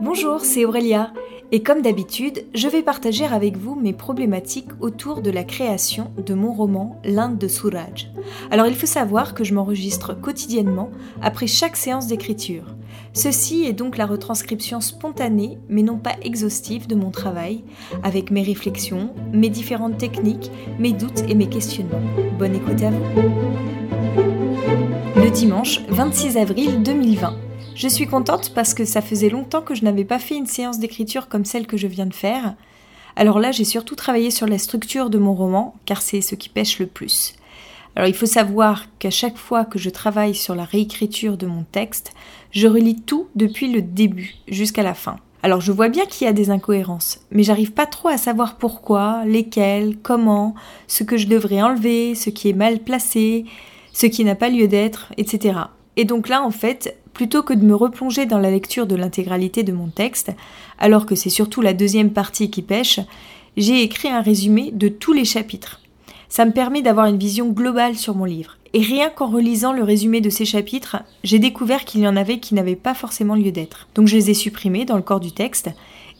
Bonjour, c'est Aurélia. Et comme d'habitude, je vais partager avec vous mes problématiques autour de la création de mon roman L'Inde de Suraj. Alors il faut savoir que je m'enregistre quotidiennement après chaque séance d'écriture. Ceci est donc la retranscription spontanée, mais non pas exhaustive, de mon travail, avec mes réflexions, mes différentes techniques, mes doutes et mes questionnements. Bonne écoute à vous. Dimanche 26 avril 2020. Je suis contente parce que ça faisait longtemps que je n'avais pas fait une séance d'écriture comme celle que je viens de faire. Alors là, j'ai surtout travaillé sur la structure de mon roman, car c'est ce qui pêche le plus. Alors il faut savoir qu'à chaque fois que je travaille sur la réécriture de mon texte, je relis tout depuis le début jusqu'à la fin. Alors je vois bien qu'il y a des incohérences, mais j'arrive pas trop à savoir pourquoi, lesquelles, comment, ce que je devrais enlever, ce qui est mal placé, ce qui n'a pas lieu d'être, etc. Et donc là, en fait, plutôt que de me replonger dans la lecture de l'intégralité de mon texte, alors que c'est surtout la deuxième partie qui pêche, j'ai écrit un résumé de tous les chapitres. Ça me permet d'avoir une vision globale sur mon livre. Et rien qu'en relisant le résumé de ces chapitres, j'ai découvert qu'il y en avait qui n'avaient pas forcément lieu d'être. Donc je les ai supprimés dans le corps du texte,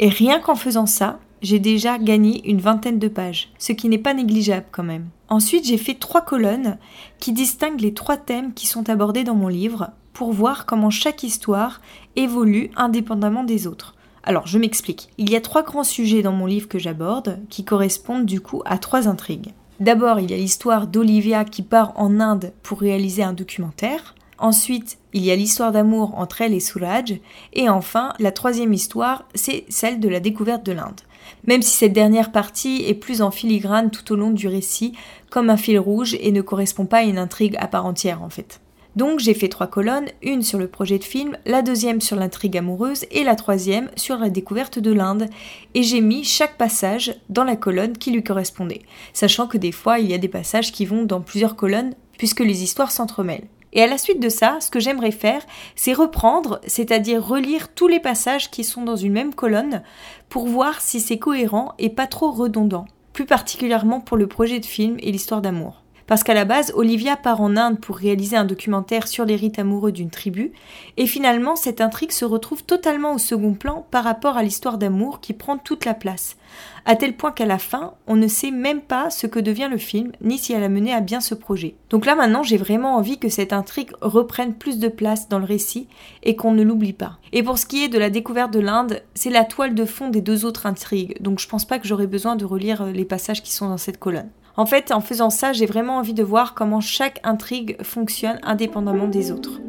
et rien qu'en faisant ça, j'ai déjà gagné une vingtaine de pages, ce qui n'est pas négligeable quand même. Ensuite, j'ai fait trois colonnes qui distinguent les trois thèmes qui sont abordés dans mon livre pour voir comment chaque histoire évolue indépendamment des autres. Alors, je m'explique. Il y a trois grands sujets dans mon livre que j'aborde qui correspondent du coup à trois intrigues. D'abord, il y a l'histoire d'Olivia qui part en Inde pour réaliser un documentaire. Ensuite, il y a l'histoire d'amour entre elle et Suraj. Et enfin, la troisième histoire, c'est celle de la découverte de l'Inde. Même si cette dernière partie est plus en filigrane tout au long du récit, comme un fil rouge et ne correspond pas à une intrigue à part entière en fait. Donc j'ai fait trois colonnes, une sur le projet de film, la deuxième sur l'intrigue amoureuse et la troisième sur la découverte de l'Inde. Et j'ai mis chaque passage dans la colonne qui lui correspondait, sachant que des fois il y a des passages qui vont dans plusieurs colonnes puisque les histoires s'entremêlent. Et à la suite de ça, ce que j'aimerais faire, c'est reprendre, c'est-à-dire relire tous les passages qui sont dans une même colonne pour voir si c'est cohérent et pas trop redondant, plus particulièrement pour le projet de film et l'histoire d'amour. Parce qu'à la base, Olivia part en Inde pour réaliser un documentaire sur les rites amoureux d'une tribu, et finalement cette intrigue se retrouve totalement au second plan par rapport à l'histoire d'amour qui prend toute la place, à tel point qu'à la fin, on ne sait même pas ce que devient le film, ni si elle a mené à bien ce projet. Donc là maintenant, j'ai vraiment envie que cette intrigue reprenne plus de place dans le récit et qu'on ne l'oublie pas. Et pour ce qui est de la découverte de l'Inde, c'est la toile de fond des deux autres intrigues, donc je pense pas que j'aurai besoin de relire les passages qui sont dans cette colonne. En fait, en faisant ça, j'ai vraiment envie de voir comment chaque intrigue fonctionne indépendamment des autres.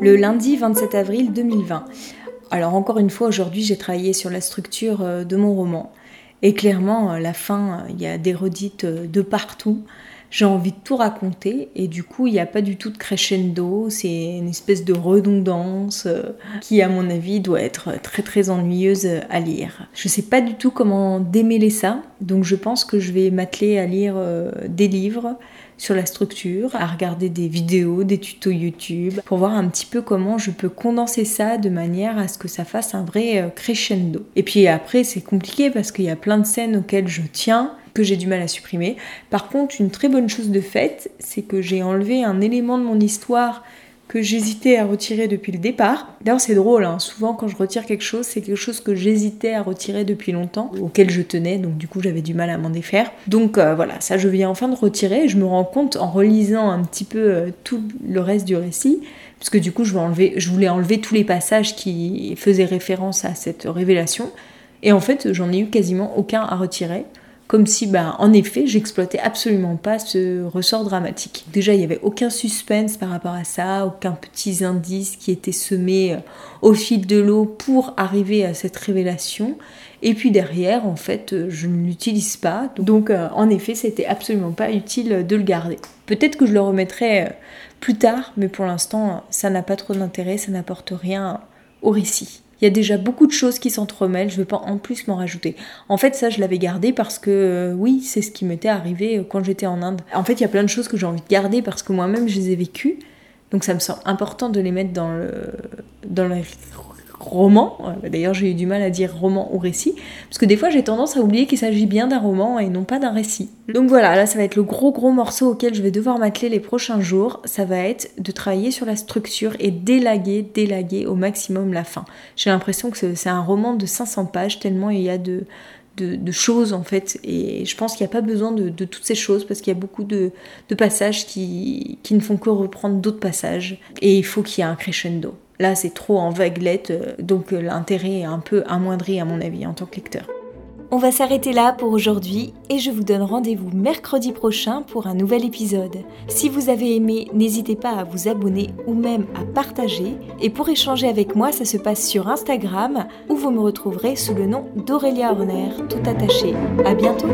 Le lundi 27 avril 2020. Alors encore une fois, aujourd'hui, j'ai travaillé sur la structure euh, de mon roman. Et clairement, à la fin, il y a des redites euh, de partout j'ai envie de tout raconter et du coup il n'y a pas du tout de crescendo, c'est une espèce de redondance euh, qui à mon avis doit être très très ennuyeuse à lire. Je sais pas du tout comment démêler ça, donc je pense que je vais m'atteler à lire euh, des livres sur la structure, à regarder des vidéos, des tutos YouTube, pour voir un petit peu comment je peux condenser ça de manière à ce que ça fasse un vrai euh, crescendo. Et puis après, c'est compliqué parce qu'il y a plein de scènes auxquelles je tiens, que j'ai du mal à supprimer. Par contre, une très bonne chose de fait, c'est que j'ai enlevé un élément de mon histoire que j'hésitais à retirer depuis le départ. D'ailleurs, c'est drôle, hein. souvent quand je retire quelque chose, c'est quelque chose que j'hésitais à retirer depuis longtemps, auquel je tenais, donc du coup j'avais du mal à m'en défaire. Donc euh, voilà, ça je viens enfin de retirer, je me rends compte en relisant un petit peu euh, tout le reste du récit, parce que du coup je, je voulais enlever tous les passages qui faisaient référence à cette révélation, et en fait j'en ai eu quasiment aucun à retirer comme si, bah, en effet, j'exploitais absolument pas ce ressort dramatique. Déjà, il n'y avait aucun suspense par rapport à ça, aucun petit indice qui était semé euh, au fil de l'eau pour arriver à cette révélation. Et puis derrière, en fait, euh, je ne l'utilise pas. Donc, euh, en effet, c'était absolument pas utile de le garder. Peut-être que je le remettrai plus tard, mais pour l'instant, ça n'a pas trop d'intérêt, ça n'apporte rien au récit il y a déjà beaucoup de choses qui s'entremêlent, je ne veux pas en plus m'en rajouter. En fait, ça, je l'avais gardé parce que, euh, oui, c'est ce qui m'était arrivé euh, quand j'étais en Inde. En fait, il y a plein de choses que j'ai envie de garder parce que moi-même, je les ai vécues. Donc, ça me semble important de les mettre dans le, dans le roman. Euh, d'ailleurs, j'ai eu du mal à dire roman ou récit, parce que des fois j'ai tendance à oublier qu'il s'agit bien d'un roman et non pas d'un récit. Donc voilà, là ça va être le gros gros morceau auquel je vais devoir m'atteler les prochains jours. Ça va être de travailler sur la structure et d'élaguer, d'élaguer au maximum la fin. J'ai l'impression que c'est un roman de 500 pages, tellement il y a de, de, choses en fait. Et je pense qu'il n'y a pas besoin de, toutes ces choses parce qu'il y a beaucoup de, passages qui, qui, ne font que reprendre d'autres passages. Et il faut qu'il y ait un crescendo. Là, c'est trop en vaguelette, euh, donc euh, l'intérêt est un peu amoindri à mon avis en tant que lecteur. On va s'arrêter là pour aujourd'hui et je vous donne rendez-vous mercredi prochain pour un nouvel épisode. Si vous avez aimé, n'hésitez pas à vous abonner ou même à partager. Et pour échanger avec moi, ça se passe sur Instagram où vous me retrouverez sous le nom d'Aurélia Horner, tout attaché. À bientôt!